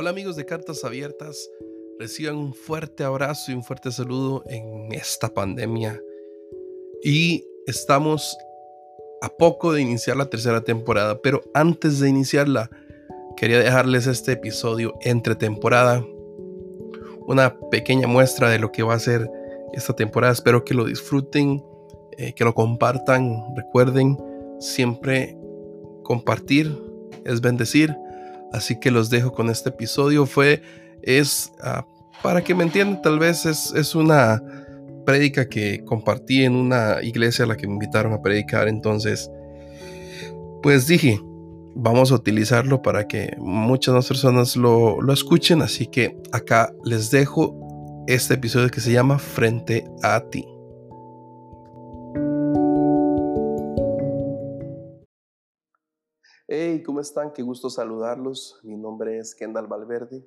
Hola amigos de Cartas Abiertas, reciban un fuerte abrazo y un fuerte saludo en esta pandemia. Y estamos a poco de iniciar la tercera temporada, pero antes de iniciarla, quería dejarles este episodio entre temporada, una pequeña muestra de lo que va a ser esta temporada. Espero que lo disfruten, eh, que lo compartan. Recuerden siempre compartir es bendecir. Así que los dejo con este episodio. Fue, es, ah, para que me entiendan, tal vez es, es una prédica que compartí en una iglesia a la que me invitaron a predicar. Entonces, pues dije, vamos a utilizarlo para que muchas más personas lo, lo escuchen. Así que acá les dejo este episodio que se llama Frente a ti. Hey, ¿cómo están? Qué gusto saludarlos. Mi nombre es Kendall Valverde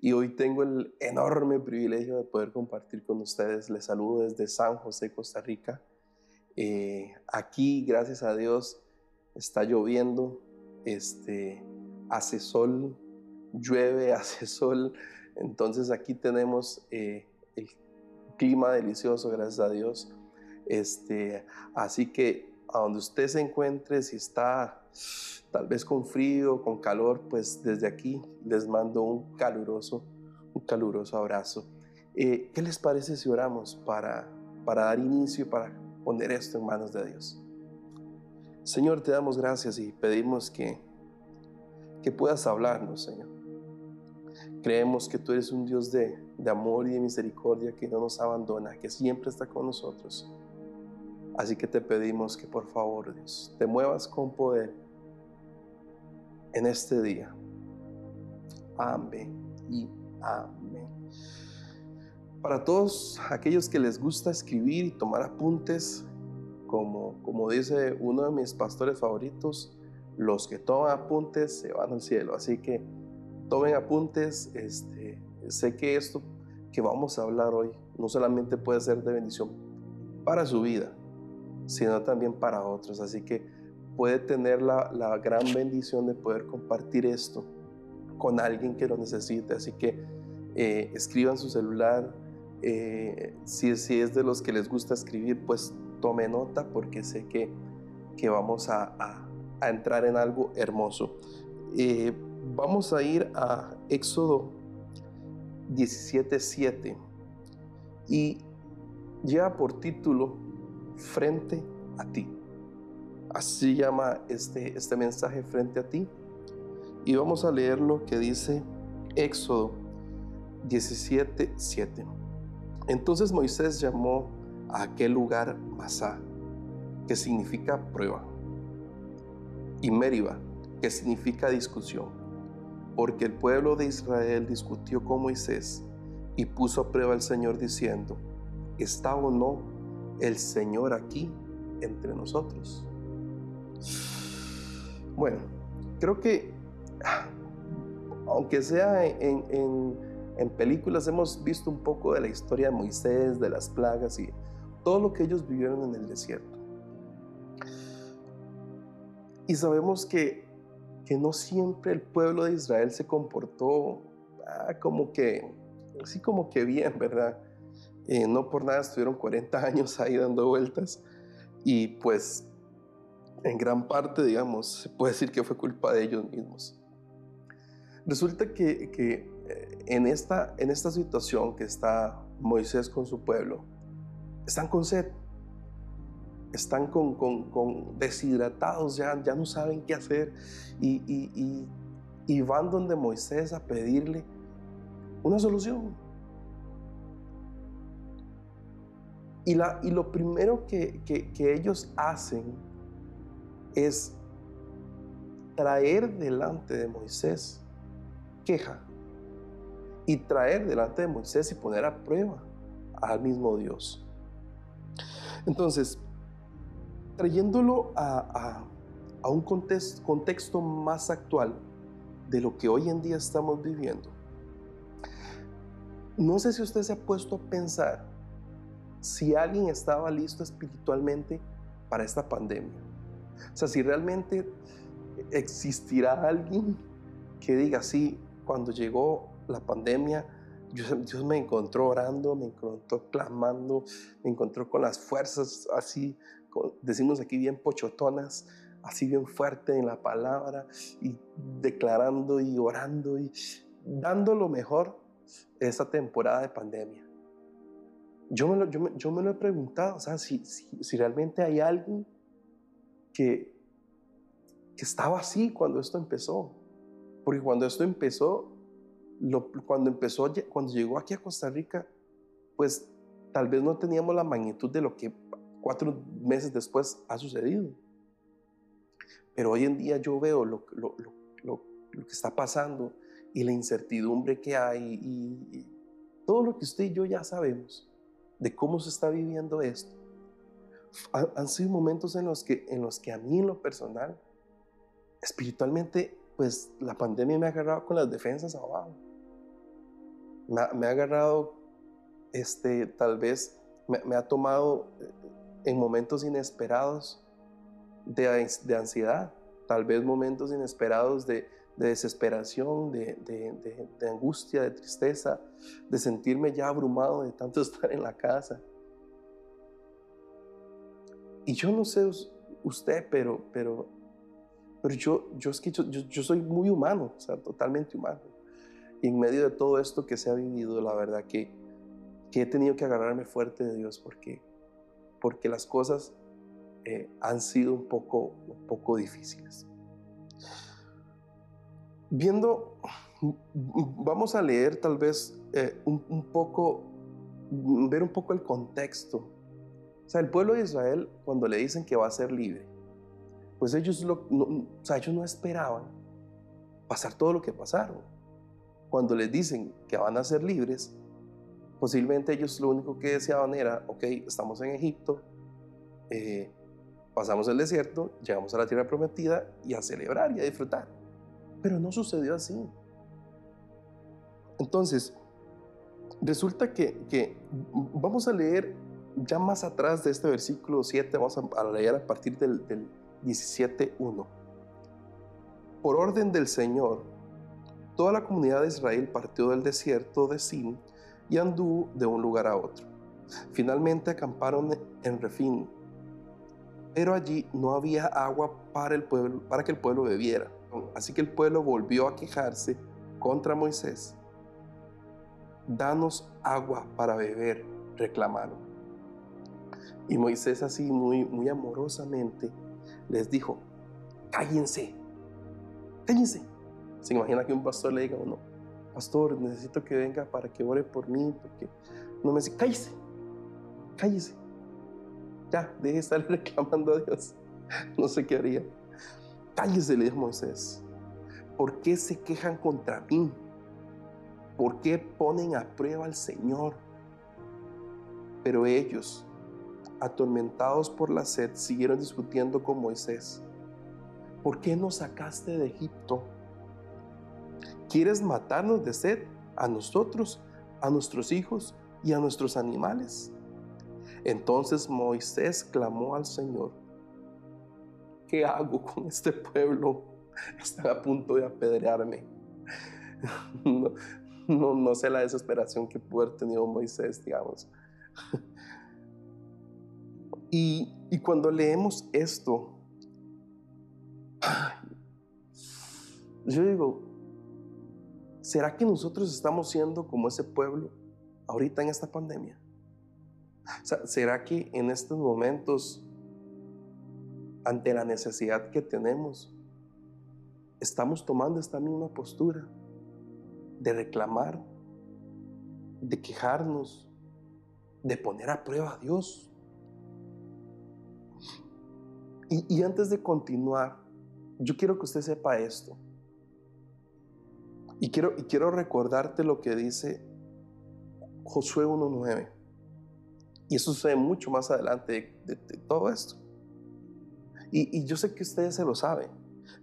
y hoy tengo el enorme privilegio de poder compartir con ustedes. Les saludo desde San José, Costa Rica. Eh, aquí, gracias a Dios, está lloviendo, este, hace sol, llueve, hace sol. Entonces aquí tenemos eh, el clima delicioso, gracias a Dios. Este, así que a donde usted se encuentre, si está tal vez con frío, con calor, pues desde aquí les mando un caluroso, un caluroso abrazo. Eh, ¿Qué les parece si oramos para, para dar inicio, para poner esto en manos de Dios? Señor, te damos gracias y pedimos que, que puedas hablarnos, Señor. Creemos que tú eres un Dios de, de amor y de misericordia que no nos abandona, que siempre está con nosotros. Así que te pedimos que por favor, Dios, te muevas con poder en este día. Amén y amén. Para todos aquellos que les gusta escribir y tomar apuntes, como, como dice uno de mis pastores favoritos, los que toman apuntes se van al cielo. Así que tomen apuntes. Este, sé que esto que vamos a hablar hoy no solamente puede ser de bendición para su vida, sino también para otros. Así que puede tener la, gran bendición de poder compartir esto con alguien que lo necesite. Así que eh, escriban su celular. Eh, si, si, es de los que les gusta escribir, pues tome nota porque sé que, que vamos a, entrar en algo hermoso. Eh, vamos a ir a Éxodo 17.7 y lleva por título Frente a ti. Así llama este, este mensaje frente a ti. Y vamos a leer lo que dice Éxodo 17, 7. Entonces Moisés llamó a aquel lugar Masá, que significa prueba, y Meriba, que significa discusión, porque el pueblo de Israel discutió con Moisés y puso a prueba al Señor diciendo, ¿está o no el Señor aquí entre nosotros? Bueno, creo que, aunque sea en, películas, hemos visto un poco de la historia de Moisés, de las plagas y todo lo que ellos vivieron en el desierto. Y sabemos que, que no siempre el pueblo de Israel se comportó ah, como que, así como que bien, ¿verdad? Eh, no por nada estuvieron 40 años ahí dando vueltas y pues en gran parte, digamos, se puede decir que fue culpa de ellos mismos. Resulta que, eh, en, esta, en esta situación que está Moisés con su pueblo, están con sed, están con, deshidratados, ya, ya no saben qué hacer y, y, van donde Moisés a pedirle una solución. Y, la, y lo primero que, que ellos hacen es traer delante de Moisés queja y traer delante de Moisés y poner a prueba al mismo Dios. Entonces, trayéndolo a, un contexto, más actual de lo que hoy en día estamos viviendo, no sé si usted se ha puesto a pensar si alguien estaba listo espiritualmente para esta pandemia. O sea, si realmente existirá alguien que diga, sí, cuando llegó la pandemia, Dios, me encontró orando, me encontró clamando, me encontró con las fuerzas así, decimos aquí bien pochotonas, así bien fuerte en la palabra y declarando y orando y dando lo mejor esa temporada de pandemia. Yo me lo, yo me, lo he preguntado, o sea, si, si, realmente hay alguien que, estaba así cuando esto empezó. Porque cuando esto empezó, cuando empezó, cuando llegó aquí a Costa Rica, pues tal vez no teníamos la magnitud de lo que cuatro meses después ha sucedido. Pero hoy en día yo veo lo que está pasando y la incertidumbre que hay y, todo lo que usted y yo ya sabemos de cómo se está viviendo esto. Han, sido momentos en los, que, en los que a mí en lo personal, espiritualmente, pues la pandemia me ha agarrado con las defensas abajo. Me, ha agarrado, este, tal vez, me, ha tomado eh, en momentos inesperados de, de ansiedad, tal vez momentos inesperados de, de desesperación, de, angustia, de tristeza, de sentirme ya abrumado de tanto estar en la casa. Y yo no sé usted, pero, pero, pero yo, yo, es que yo, soy muy humano, o sea, totalmente humano. Y en medio de todo esto que se ha vivido, la verdad que, que he tenido que agarrarme fuerte de Dios porque, porque las cosas eh, han sido un poco, un poco difíciles viendo, vamos a leer tal vez eh, un, poco, ver un poco el contexto. O sea, el pueblo de Israel, cuando le dicen que va a ser libre, pues ellos, lo, no, o sea, ellos no esperaban pasar todo lo que pasaron. Cuando les dicen que van a ser libres, posiblemente ellos lo único que deseaban era, ok, estamos en Egipto, eh, pasamos el desierto, llegamos a la tierra prometida y a celebrar y a disfrutar. Pero no sucedió así. Entonces, resulta que, vamos a leer ya más atrás de este versículo 7, vamos a, leer a partir del, del 17.1. Por orden del Señor, toda la comunidad de Israel partió del desierto de Sin y anduvo de un lugar a otro. Finalmente acamparon en Refín, pero allí no había agua para, el pueblo, para que el pueblo bebiera. Así que el pueblo volvió a quejarse contra Moisés. Danos agua para beber, reclamaron. Y Moisés así muy, muy amorosamente les dijo, cállense, cállense. Se imagina que un pastor le diga uno, pastor, necesito que venga para que ore por mí, porque no me dice, cállese, cállese. Ya, deje de estar reclamando a Dios. No sé qué haría. Cállese, le dijo Moisés. ¿Por qué se quejan contra mí? ¿Por qué ponen a prueba al Señor? Pero ellos, atormentados por la sed, siguieron discutiendo con Moisés. ¿Por qué nos sacaste de Egipto? ¿Quieres matarnos de sed a nosotros, a nuestros hijos y a nuestros animales? Entonces Moisés clamó al Señor ¿qué hago con este pueblo? Están a punto de apedrearme. No, no, sé la desesperación que pudo haber tenido Moisés, digamos. Y, cuando leemos esto, yo digo, ¿será que nosotros estamos siendo como ese pueblo ahorita en esta pandemia? ¿Será que en estos momentos ante la necesidad que tenemos, estamos tomando esta misma postura de reclamar, de quejarnos, de poner a prueba a Dios. Y, antes de continuar, yo quiero que usted sepa esto. Y quiero, y quiero recordarte lo que dice Josué 1.9. Y eso sucede mucho más adelante de todo esto. Y, yo sé que ustedes se lo saben,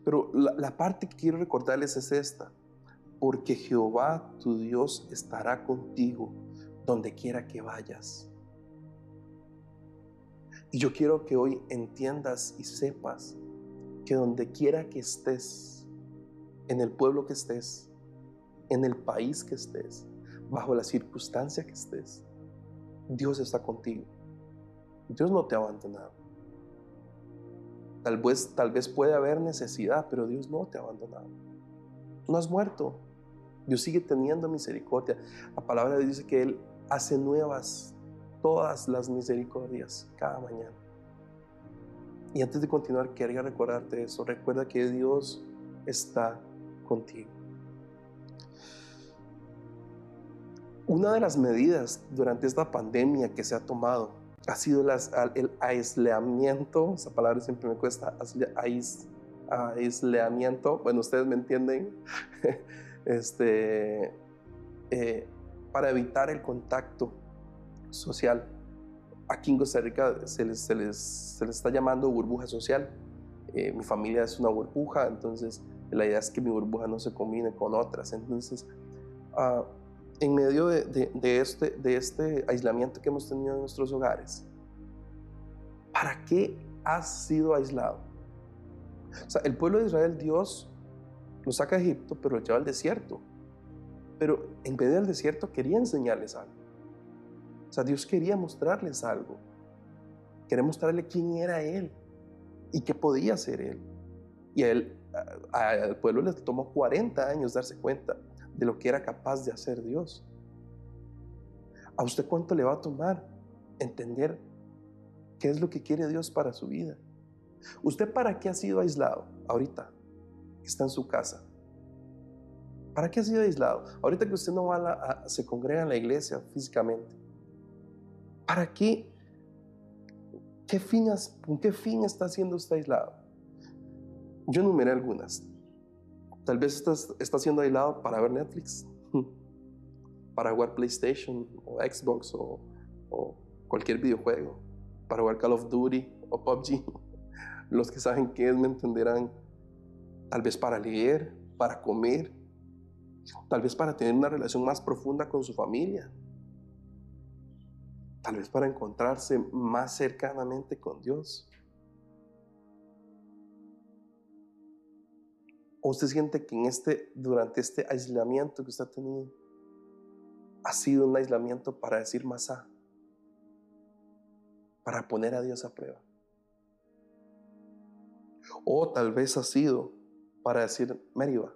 pero la, la parte que quiero recordarles es esta. Porque Jehová tu Dios estará contigo donde quiera que vayas. Y yo quiero que hoy entiendas y sepas que donde quiera que estés, en el pueblo que estés, en el país que estés, bajo la circunstancia que estés, Dios está contigo. Dios no te ha abandonado. Tal vez, tal vez puede haber necesidad, pero Dios no te ha abandonado. No has muerto. Dios sigue teniendo misericordia. La palabra dice que Él hace nuevas todas las misericordias cada mañana. Y antes de continuar, quería recordarte eso. Recuerda que Dios está contigo. Una de las medidas durante esta pandemia que se ha tomado ha sido el aislamiento, esa palabra siempre me cuesta, aislamiento, bueno, ustedes me entienden, este, eh, para evitar el contacto social. Aquí en Costa Rica se les, se les, está llamando burbuja social. Eh, mi familia es una burbuja, entonces la idea es que mi burbuja no se combine con otras. Entonces, uh, en medio de, este, de este aislamiento que hemos tenido en nuestros hogares, ¿para qué has sido aislado? O sea, el pueblo de Israel, Dios lo saca de Egipto, pero lo lleva al desierto. Pero en medio del desierto quería enseñarles algo. O sea, Dios quería mostrarles algo. Quería mostrarle quién era Él y qué podía ser Él. Y a él, al pueblo le tomó 40 años darse cuenta de lo que era capaz de hacer Dios. ¿A usted cuánto le va a tomar entender qué es lo que quiere Dios para su vida? ¿Usted para qué ha sido aislado ahorita? Está en su casa. ¿Para qué ha sido aislado? Ahorita que usted no va a, se congrega en la iglesia físicamente. ¿Para qué? ¿Qué fin, ¿Con qué fin está siendo usted aislado? Yo enumeré algunas. Tal vez está siendo aislado para ver Netflix, para jugar PlayStation o Xbox o, o cualquier videojuego, para jugar Call of Duty o PUBG. Los que saben qué es me entenderán. Tal vez para leer, para comer, tal vez para tener una relación más profunda con su familia, tal vez para encontrarse más cercanamente con Dios. ¿O usted siente que en este, durante este aislamiento que usted ha tenido, ha sido un aislamiento para decir más a, para poner a Dios a prueba? O tal vez ha sido para decir Meriva,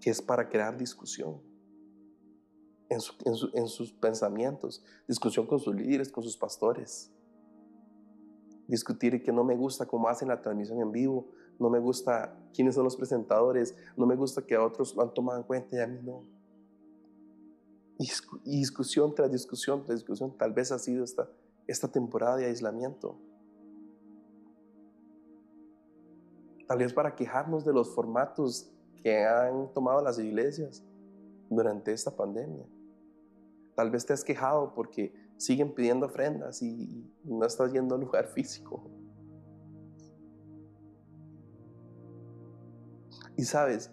que es para crear discusión en, en sus pensamientos, discusión con sus líderes, con sus pastores discutir que no me gusta cómo hacen la transmisión en vivo, no me gusta quiénes son los presentadores, no me gusta que a otros lo han tomado en cuenta y a mí no. Y discusión tras discusión tras discusión, tal vez ha sido esta, esta temporada de aislamiento. Tal vez para quejarnos de los formatos que han tomado las iglesias durante esta pandemia. Tal vez te has quejado porque siguen pidiendo ofrendas y no estás yendo al lugar físico. Y sabes,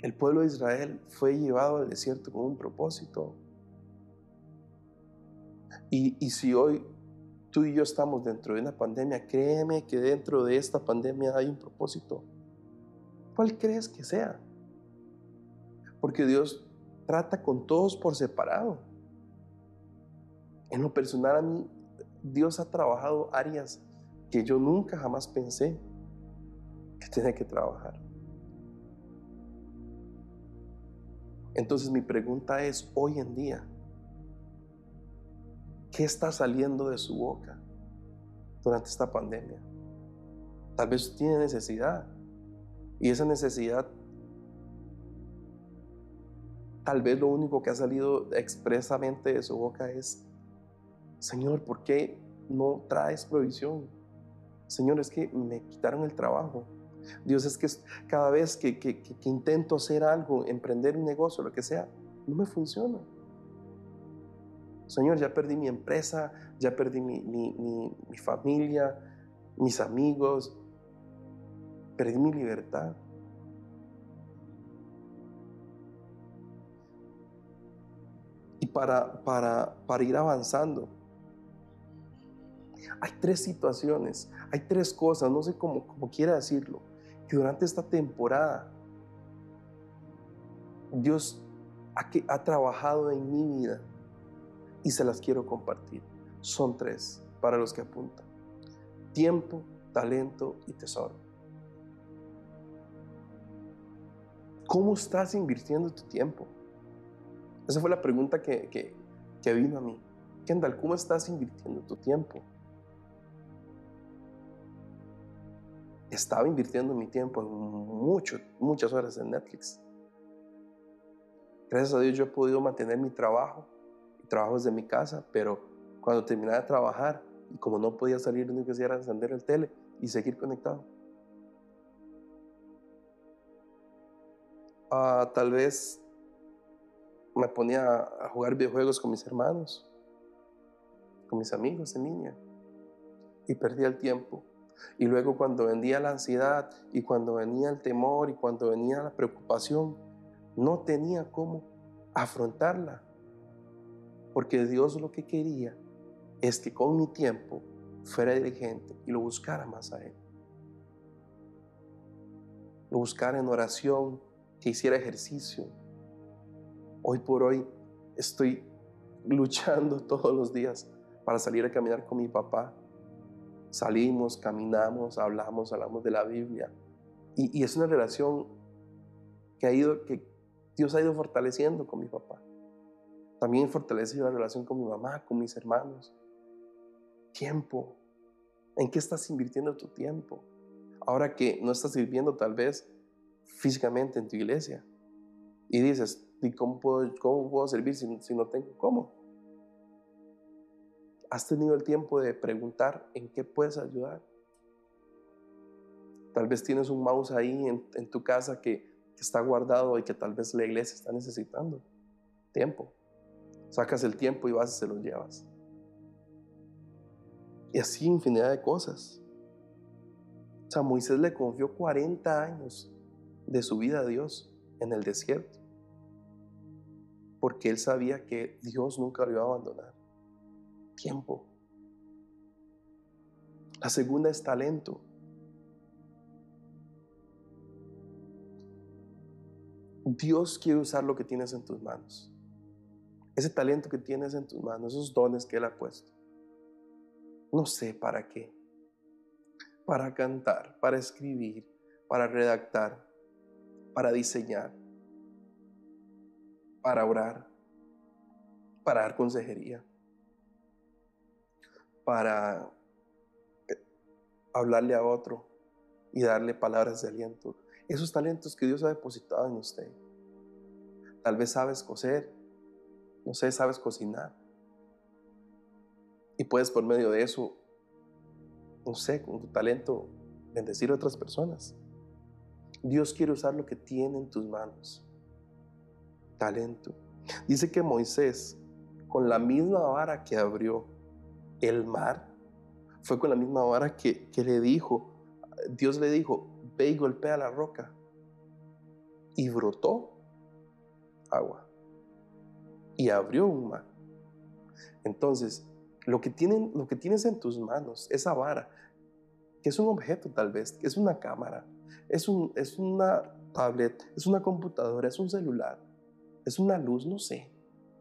el pueblo de Israel fue llevado al desierto con un propósito. Y, y, si hoy tú y yo estamos dentro de una pandemia, créeme que dentro de esta pandemia hay un propósito. ¿Cuál crees que sea? Porque Dios trata con todos por separado. En lo personal a mí, Dios ha trabajado áreas que yo nunca jamás pensé que tenía que trabajar. Entonces mi pregunta es, hoy en día, ¿qué está saliendo de su boca durante esta pandemia? Tal vez tiene necesidad y esa necesidad, tal vez lo único que ha salido expresamente de su boca es Señor, ¿por qué no traes provisión? Señor, es que me quitaron el trabajo. Dios, es que cada vez que, intento hacer algo, emprender un negocio, lo que sea, no me funciona. Señor, ya perdí mi empresa, ya perdí mi, mi familia, mis amigos, perdí mi libertad. Y para ir avanzando, hay tres situaciones, hay tres cosas, no sé cómo, quiera decirlo, que durante esta temporada Dios ha, trabajado en mi vida y se las quiero compartir. Son tres para los que apuntan. Tiempo, talento y tesoro. ¿Cómo estás invirtiendo tu tiempo? Esa fue la pregunta que, que, que vino a mí. Kendall, ¿cómo estás invirtiendo tu tiempo? Estaba invirtiendo mi tiempo en mucho, muchas horas en Netflix. Gracias a Dios yo he podido mantener mi trabajo y trabajo desde mi casa, pero cuando terminaba de trabajar y como no podía salir, lo único que hacía era encender el tele y seguir conectado. Ah, tal vez me ponía a jugar videojuegos con mis hermanos, con mis amigos en línea y perdía el tiempo. Y luego cuando venía la ansiedad y cuando venía el temor y cuando venía la preocupación, no tenía cómo afrontarla. Porque Dios lo que quería es que con mi tiempo fuera diligente y lo buscara más a Él. Lo buscara en oración, que hiciera ejercicio. Hoy por hoy estoy luchando todos los días para salir a caminar con mi papá. Salimos, caminamos, hablamos, hablamos de la Biblia. Y, es una relación que, ha ido, que Dios ha ido fortaleciendo con mi papá. También fortalecido la relación con mi mamá, con mis hermanos. Tiempo. ¿En qué estás invirtiendo tu tiempo? Ahora que no estás sirviendo tal vez físicamente en tu iglesia. Y dices, ¿y cómo puedo, cómo puedo servir si no tengo cómo? ¿Has tenido el tiempo de preguntar en qué puedes ayudar? Tal vez tienes un mouse ahí en, tu casa que, que, está guardado y que tal vez la iglesia está necesitando. Tiempo. Sacas el tiempo y vas y se lo llevas. Y así infinidad de cosas. O sea, Moisés le confió 40 años de su vida a Dios en el desierto. Porque él sabía que Dios nunca lo iba a abandonar. Tiempo. La segunda es talento. Dios quiere usar lo que tienes en tus manos. Ese talento que tienes en tus manos, esos dones que Él ha puesto. No sé para qué. Para cantar, para escribir, para redactar, para diseñar, para orar, para dar consejería, para eh, hablarle a otro y darle palabras de aliento. Esos talentos que Dios ha depositado en usted. Tal vez sabes coser, no sé, sabes cocinar. Y puedes por medio de eso, no sé, con tu talento, bendecir a otras personas. Dios quiere usar lo que tiene en tus manos. Talento. Dice que Moisés, con la misma vara que abrió el mar, fue con la misma vara que, que le dijo, Dios le dijo, ve y golpea la roca. Y brotó agua. Y abrió un mar. Entonces, lo que, tienen, lo que tienes en tus manos, esa vara, que es un objeto tal vez, que es una cámara, es, un, es una tablet, es una computadora, es un celular, es una luz, no sé,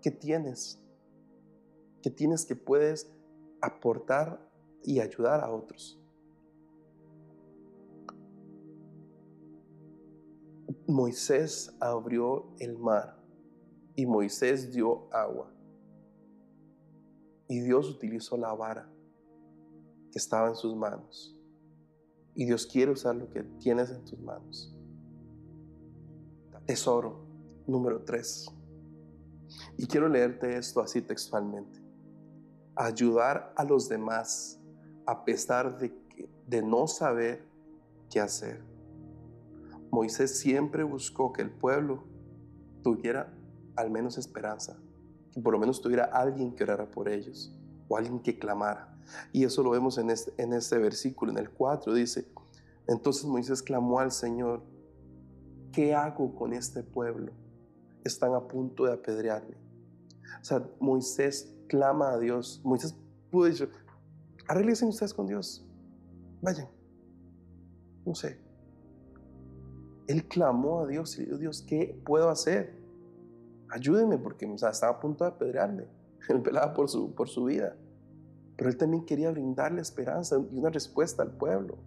¿qué tienes? ¿Qué tienes que puedes aportar y ayudar a otros? Moisés abrió el mar y Moisés dio agua. Y Dios utilizó la vara que estaba en sus manos y Dios quiere usar lo que tienes en tus manos. Tesoro número 3. Y quiero leerte esto así textualmente. Ayudar a los demás a pesar de, de no saber qué hacer. Moisés siempre buscó que el pueblo tuviera al menos esperanza, que por lo menos tuviera alguien que orara por ellos o alguien que clamara. Y eso lo vemos en este, en este versículo, en el 4, dice, entonces Moisés clamó al Señor, ¿qué hago con este pueblo? Están a punto de apedrearme. O sea, Moisés clama a Dios. Moisés pudo decir, arreglen ustedes con Dios. Vayan. No sé. Él clamó a Dios y dijo, Dios, ¿qué puedo hacer? Ayúdeme porque estaba a punto de apedrearme. Él pelaba por su, por su vida. Pero él también quería brindarle esperanza y una respuesta al pueblo.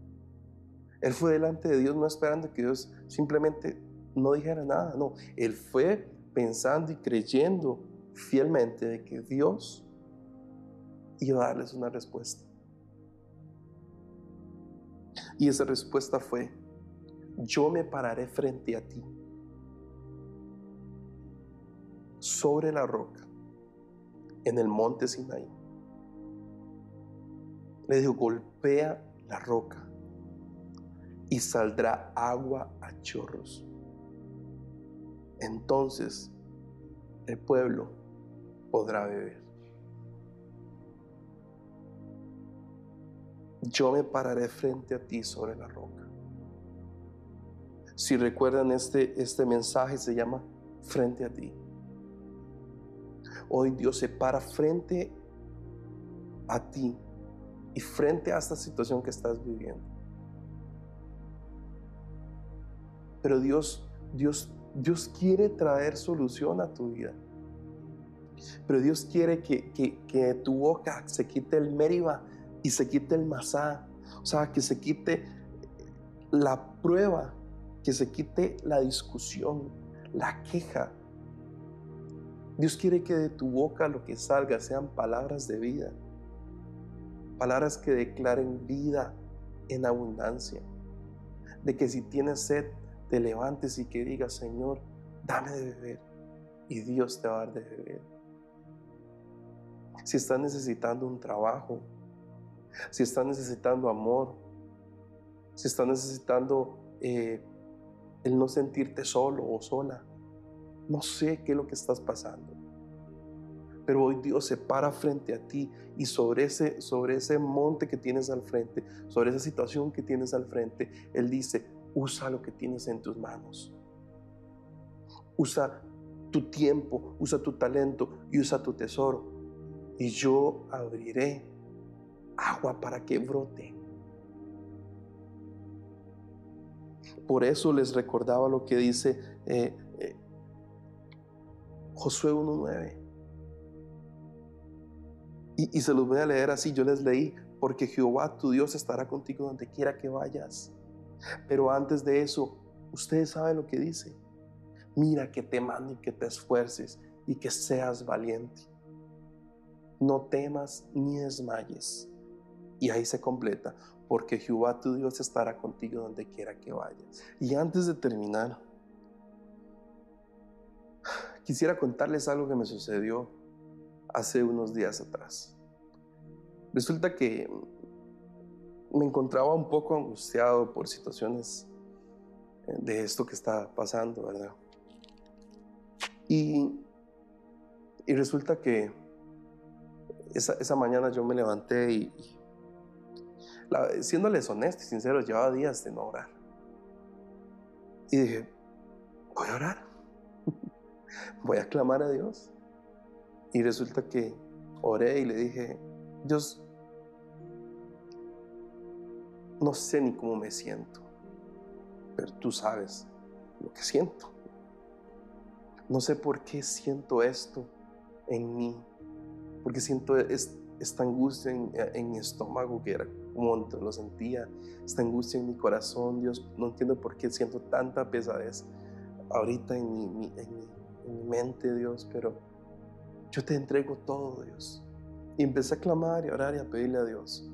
Él fue delante de Dios no esperando que Dios simplemente no dijera nada, no. Él fue pensando y creyendo fielmente de que Dios iba a darles una respuesta. Y esa respuesta fue, yo me pararé frente a ti, sobre la roca, en el monte Sinaí. Le dijo, golpea la roca y saldrá agua a chorros. Entonces el pueblo podrá beber. Yo me pararé frente a ti sobre la roca. Si recuerdan este, este mensaje se llama frente a ti. Hoy Dios se para frente a ti y frente a esta situación que estás viviendo. Pero Dios, Dios, Dios quiere traer solución a tu vida. Pero Dios quiere que, que, tu boca se quite el meriba y se quite el masá. O sea, que se quite la prueba, que se quite la discusión, la queja. Dios quiere que de tu boca lo que salga sean palabras de vida. Palabras que declaren vida en abundancia. De que si tienes sed, te levantes y que digas, Señor, dame de beber. Y Dios te va a dar de beber. Si estás necesitando un trabajo, si estás necesitando amor, si estás necesitando eh, el no sentirte solo o sola, no sé qué es lo que estás pasando. Pero hoy Dios se para frente a ti y sobre ese, sobre ese monte que tienes al frente, sobre esa situación que tienes al frente, Él dice, usa lo que tienes en tus manos. Usa tu tiempo, usa tu talento y usa tu tesoro. Y yo abriré agua para que brote. Por eso les recordaba lo que dice eh, eh, Josué 1.9. Y, se los voy a leer así, yo les leí, porque Jehová tu Dios estará contigo donde quiera que vayas. Pero antes de eso, ustedes saben lo que dice. Mira que te mando y que te esfuerces y que seas valiente. No temas ni desmayes. Y ahí se completa, porque Jehová tu Dios estará contigo donde quiera que vayas. Y antes de terminar, quisiera contarles algo que me sucedió hace unos días atrás. Resulta que me encontraba un poco angustiado por situaciones eh, de esto que está pasando, ¿verdad? Y, y resulta que esa, esa, mañana yo me levanté y, siéndoles honesto y sincero, llevaba días de no orar. Y dije, voy a orar, voy a clamar a Dios. Y resulta que oré y le dije, Dios, no sé ni cómo me siento, pero tú sabes lo que siento. No sé por qué siento esto en mí, porque siento esta angustia en, mi estómago que era como lo sentía, esta angustia en mi corazón, Dios, no entiendo por qué siento tanta pesadez ahorita en mi, en mi mente, Dios, pero yo te entrego todo, Dios. Y empecé a clamar y a orar y a pedirle a Dios.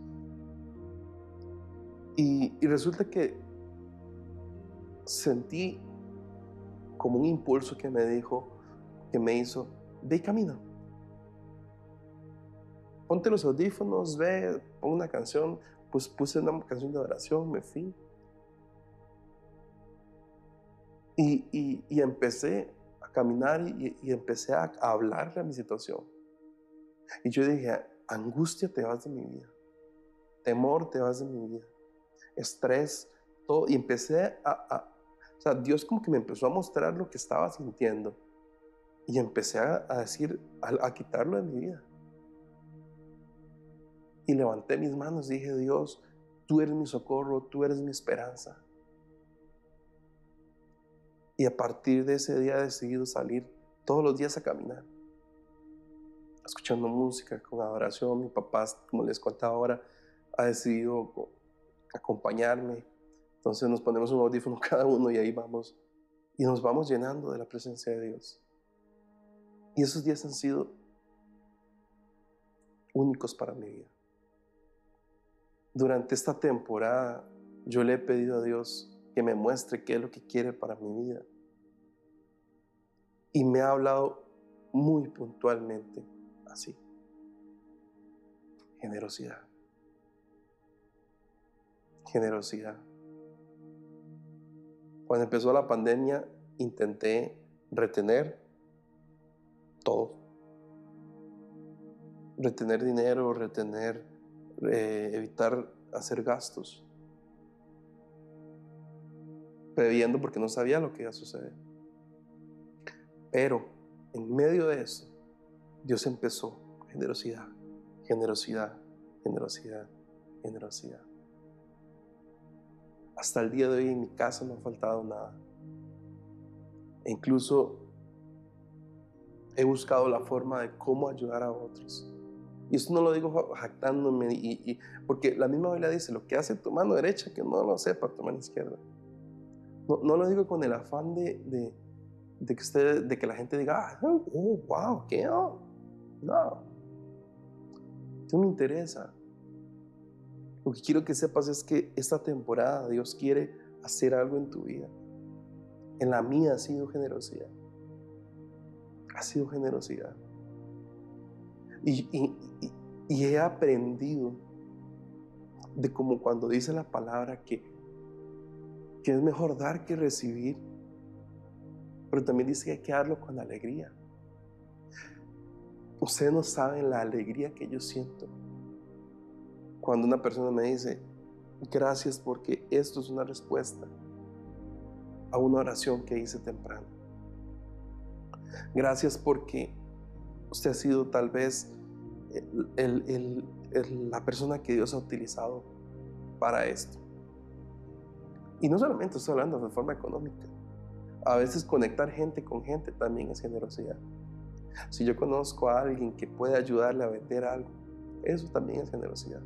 Y, resulta que sentí como un impulso que me dijo, que me hizo, ve y camina. Ponte los audífonos, ve, pon una canción. Pues puse una canción de oración, me fui. Y, y empecé caminar y, empecé a, hablarle a mi situación. Y yo dije, angustia te vas de mi vida, temor te vas de mi vida, estrés, todo. Y empecé a, o sea, Dios como que me empezó a mostrar lo que estaba sintiendo. Y empecé a, decir, a, quitarlo de mi vida. Y levanté mis manos y dije, Dios, tú eres mi socorro, tú eres mi esperanza. Y a partir de ese día he decidido salir todos los días a caminar, escuchando música, con adoración. Mi papá, como les contaba ahora, ha decidido acompañarme. Entonces nos ponemos un audífono cada uno y ahí vamos. Y nos vamos llenando de la presencia de Dios. Y esos días han sido únicos para mi vida. Durante esta temporada yo le he pedido a Dios que me muestre qué es lo que quiere para mi vida. Y me ha hablado muy puntualmente así. Generosidad. Generosidad. Cuando empezó la pandemia intenté retener todo. Retener dinero, retener, eh, evitar hacer gastos. Previendo porque no sabía lo que iba a suceder. Pero en medio de eso, Dios empezó generosidad, generosidad, generosidad, generosidad. Hasta el día de hoy en mi casa no ha faltado nada. E incluso he buscado la forma de cómo ayudar a otros. Y esto no lo digo jactándome, y, porque la misma Biblia dice, lo que hace tu mano derecha, que no lo sepa tu mano izquierda. No, lo digo con el afán de, que, usted, de que la gente diga, ah, oh, wow, ¿qué? No, no. Me interesa. Lo que quiero que sepas es que esta temporada Dios quiere hacer algo en tu vida. En la mía ha sido generosidad. Ha sido generosidad. Y, he aprendido de como cuando dice la palabra que, que es mejor dar que recibir, pero también dice que hay que darlo con alegría. Ustedes no saben la alegría que yo siento cuando una persona me dice, gracias porque esto es una respuesta a una oración que hice temprano. Gracias porque usted ha sido tal vez la persona que Dios ha utilizado para esto. Y no solamente estoy hablando de forma económica. A veces conectar gente con gente también es generosidad. Si yo conozco a alguien que puede ayudarle a vender algo, eso también es generosidad.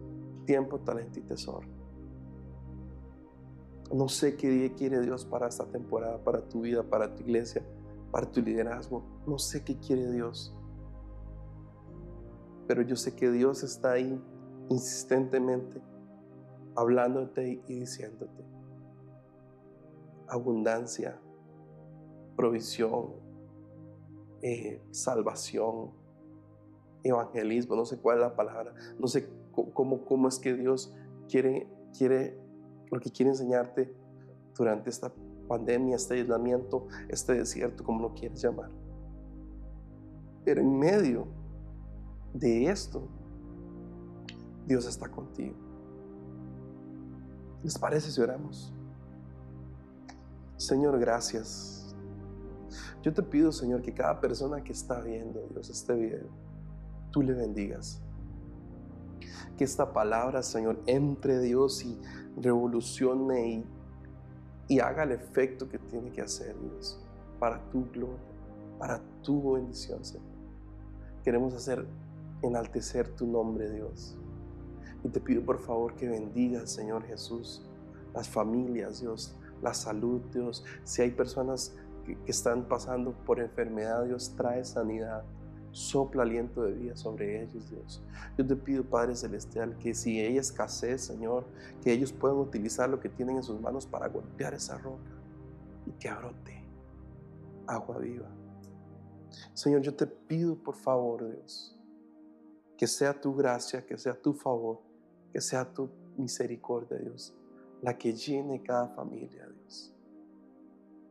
Tiempo, talento y tesoro. No sé qué quiere Dios para esta temporada, para tu vida, para tu iglesia, para tu liderazgo. No sé qué quiere Dios. Pero yo sé que Dios está ahí insistentemente hablándote y diciéndote. Abundancia, provisión, eh, salvación, evangelismo, no sé cuál es la palabra, no sé cómo, cómo es que Dios quiere, quiere lo que quiere enseñarte durante esta pandemia, este aislamiento, este desierto, como lo quieres llamar. Pero en medio de esto, Dios está contigo. ¿Les parece si oramos? Señor, gracias. Yo te pido, Señor, que cada persona que está viendo, Dios, este video, tú le bendigas. Que esta palabra, Señor, entre Dios y revolucione y, haga el efecto que tiene que hacer, Dios, para tu gloria, para tu bendición, Señor. Queremos hacer enaltecer tu nombre, Dios. Y te pido por favor que bendigas, Señor Jesús, las familias, Dios, la salud, Dios. Si hay personas que, que están pasando por enfermedad, Dios, trae sanidad sopla aliento de vida sobre ellos, Dios. Yo te pido, Padre Celestial, que si hay escasez, Señor, que ellos puedan utilizar lo que tienen en sus manos para golpear esa roca y que brote agua viva. Señor, yo te pido, por favor, Dios, que sea tu gracia, que sea tu favor, que sea tu misericordia, Dios, la que llene cada familia, Dios.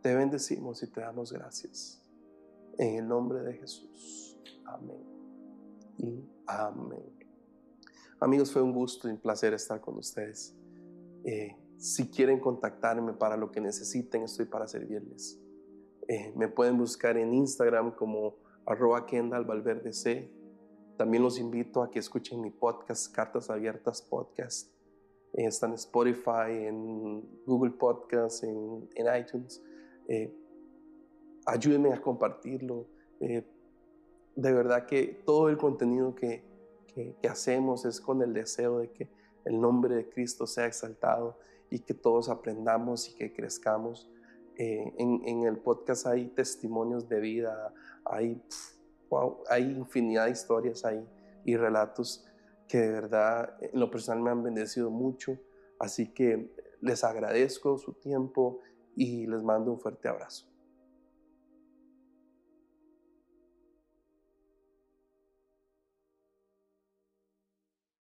Te bendecimos y te damos gracias. En el nombre de Jesús. Amén. Y amén. Amigos, fue un gusto y un placer estar con ustedes. Eh, si quieren contactarme para lo que necesiten, estoy para servirles. Eh, me pueden buscar en Instagram como arroba Kendall Valverde C. También los invito a que escuchen mi podcast, Cartas Abiertas Podcast. Eh, está en Spotify, en Google Podcast, en, en iTunes ayúdenme a compartirlo. Eh, de verdad que todo el contenido que, que, hacemos es con el deseo de que el nombre de Cristo sea exaltado y que todos aprendamos y que crezcamos. Eh, en, el podcast hay testimonios de vida, hay, hay infinidad de historias ahí y relatos que de verdad en lo personal me han bendecido mucho. Así que les agradezco su tiempo y les mando un fuerte abrazo.